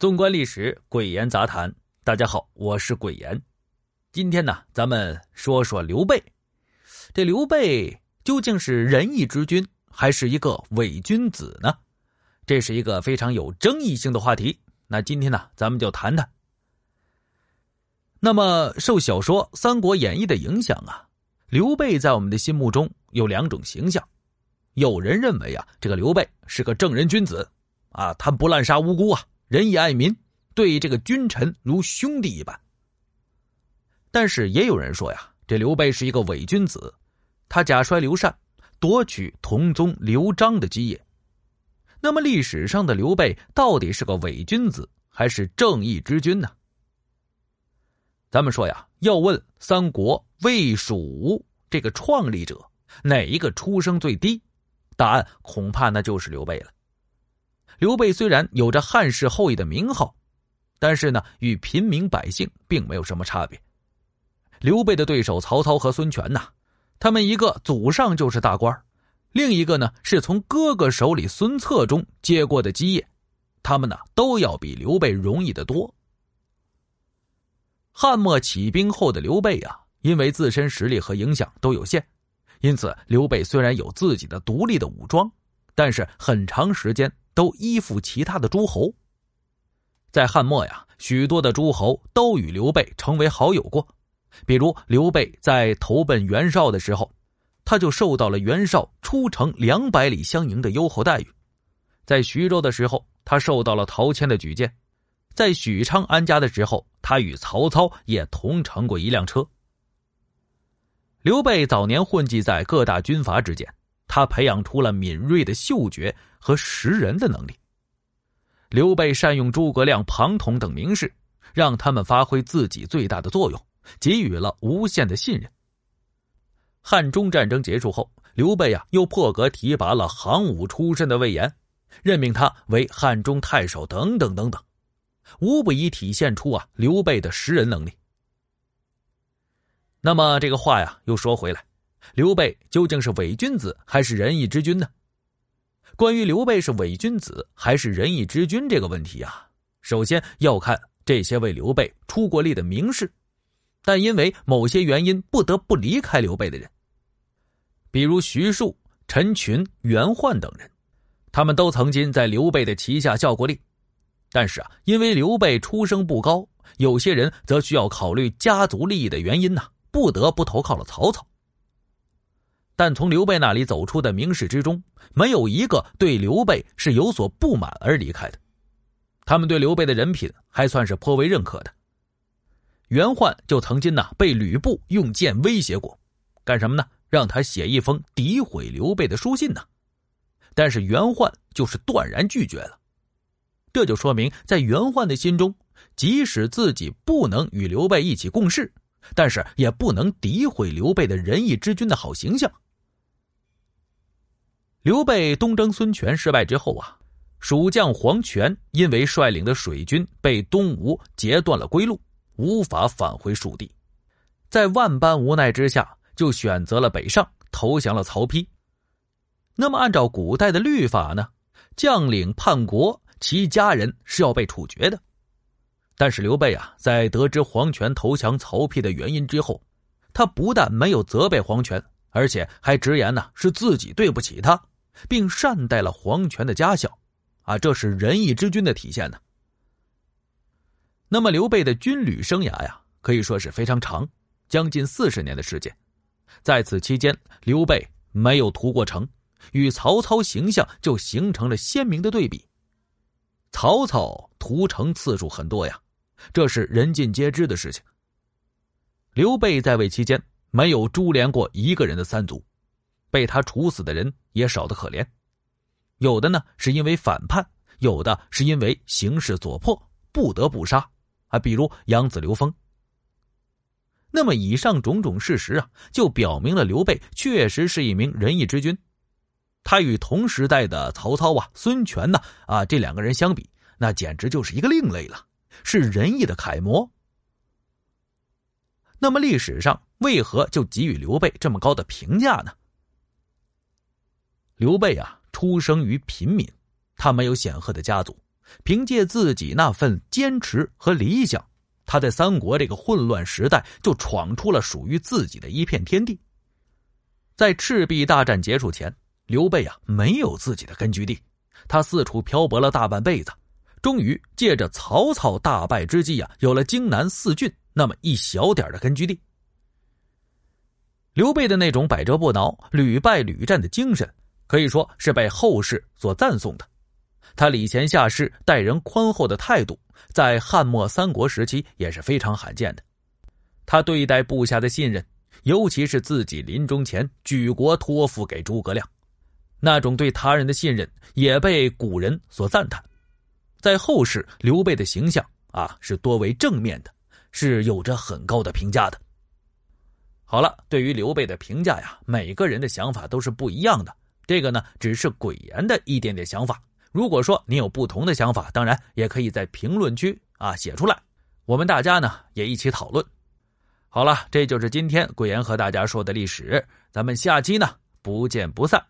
纵观历史，鬼言杂谈。大家好，我是鬼言。今天呢，咱们说说刘备。这刘备究竟是仁义之君，还是一个伪君子呢？这是一个非常有争议性的话题。那今天呢，咱们就谈谈。那么，受小说《三国演义》的影响啊，刘备在我们的心目中有两种形象。有人认为啊，这个刘备是个正人君子啊，他不滥杀无辜啊。仁义爱民，对这个君臣如兄弟一般。但是也有人说呀，这刘备是一个伪君子，他假摔刘禅，夺取同宗刘璋的基业。那么历史上的刘备到底是个伪君子，还是正义之君呢？咱们说呀，要问三国魏蜀吴这个创立者哪一个出生最低，答案恐怕那就是刘备了。刘备虽然有着汉室后裔的名号，但是呢，与平民百姓并没有什么差别。刘备的对手曹操和孙权呐，他们一个祖上就是大官，另一个呢是从哥哥手里孙策中接过的基业，他们呢都要比刘备容易得多。汉末起兵后的刘备啊，因为自身实力和影响都有限，因此刘备虽然有自己的独立的武装，但是很长时间。都依附其他的诸侯。在汉末呀，许多的诸侯都与刘备成为好友过。比如刘备在投奔袁绍的时候，他就受到了袁绍出城两百里相迎的优厚待遇；在徐州的时候，他受到了陶谦的举荐；在许昌安家的时候，他与曹操也同乘过一辆车。刘备早年混迹在各大军阀之间。他培养出了敏锐的嗅觉和识人的能力。刘备善用诸葛亮、庞统等名士，让他们发挥自己最大的作用，给予了无限的信任。汉中战争结束后，刘备啊又破格提拔了行武出身的魏延，任命他为汉中太守，等等等等，无不以体现出啊刘备的识人能力。那么这个话呀，又说回来。刘备究竟是伪君子还是仁义之君呢？关于刘备是伪君子还是仁义之君这个问题啊，首先要看这些为刘备出过力的名士，但因为某些原因不得不离开刘备的人，比如徐庶、陈群、袁焕等人，他们都曾经在刘备的旗下效过力，但是啊，因为刘备出生不高，有些人则需要考虑家族利益的原因呢，不得不投靠了曹操。但从刘备那里走出的名士之中，没有一个对刘备是有所不满而离开的。他们对刘备的人品还算是颇为认可的。袁焕就曾经呢被吕布用剑威胁过，干什么呢？让他写一封诋毁刘备的书信呢？但是袁焕就是断然拒绝了。这就说明，在袁焕的心中，即使自己不能与刘备一起共事，但是也不能诋毁刘备的仁义之君的好形象。刘备东征孙权失败之后啊，蜀将黄权因为率领的水军被东吴截断了归路，无法返回蜀地，在万般无奈之下，就选择了北上，投降了曹丕。那么，按照古代的律法呢，将领叛国，其家人是要被处决的。但是刘备啊，在得知黄权投降曹丕的原因之后，他不但没有责备黄权，而且还直言呢是自己对不起他。并善待了黄权的家小，啊，这是仁义之君的体现呢。那么刘备的军旅生涯呀，可以说是非常长，将近四十年的时间。在此期间，刘备没有屠过城，与曹操形象就形成了鲜明的对比。曹操屠城次数很多呀，这是人尽皆知的事情。刘备在位期间，没有株连过一个人的三族。被他处死的人也少得可怜，有的呢是因为反叛，有的是因为形势所迫不得不杀，啊，比如养子刘封。那么以上种种事实啊，就表明了刘备确实是一名仁义之君。他与同时代的曹操啊、孙权呢啊这两个人相比，那简直就是一个另类了，是仁义的楷模。那么历史上为何就给予刘备这么高的评价呢？刘备啊，出生于平民，他没有显赫的家族，凭借自己那份坚持和理想，他在三国这个混乱时代就闯出了属于自己的一片天地。在赤壁大战结束前，刘备啊没有自己的根据地，他四处漂泊了大半辈子，终于借着曹操大败之机啊，有了荆南四郡那么一小点的根据地。刘备的那种百折不挠、屡败屡战的精神，可以说是被后世所赞颂的。他礼贤下士、待人宽厚的态度，在汉末三国时期也是非常罕见的。他对待部下的信任，尤其是自己临终前举国托付给诸葛亮，那种对他人的信任，也被古人所赞叹。在后世，刘备的形象啊是多为正面的，是有着很高的评价的。好了，对于刘备的评价呀，每个人的想法都是不一样的。这个呢，只是鬼言的一点点想法。如果说你有不同的想法，当然也可以在评论区啊写出来，我们大家呢也一起讨论。好了，这就是今天鬼言和大家说的历史，咱们下期呢不见不散。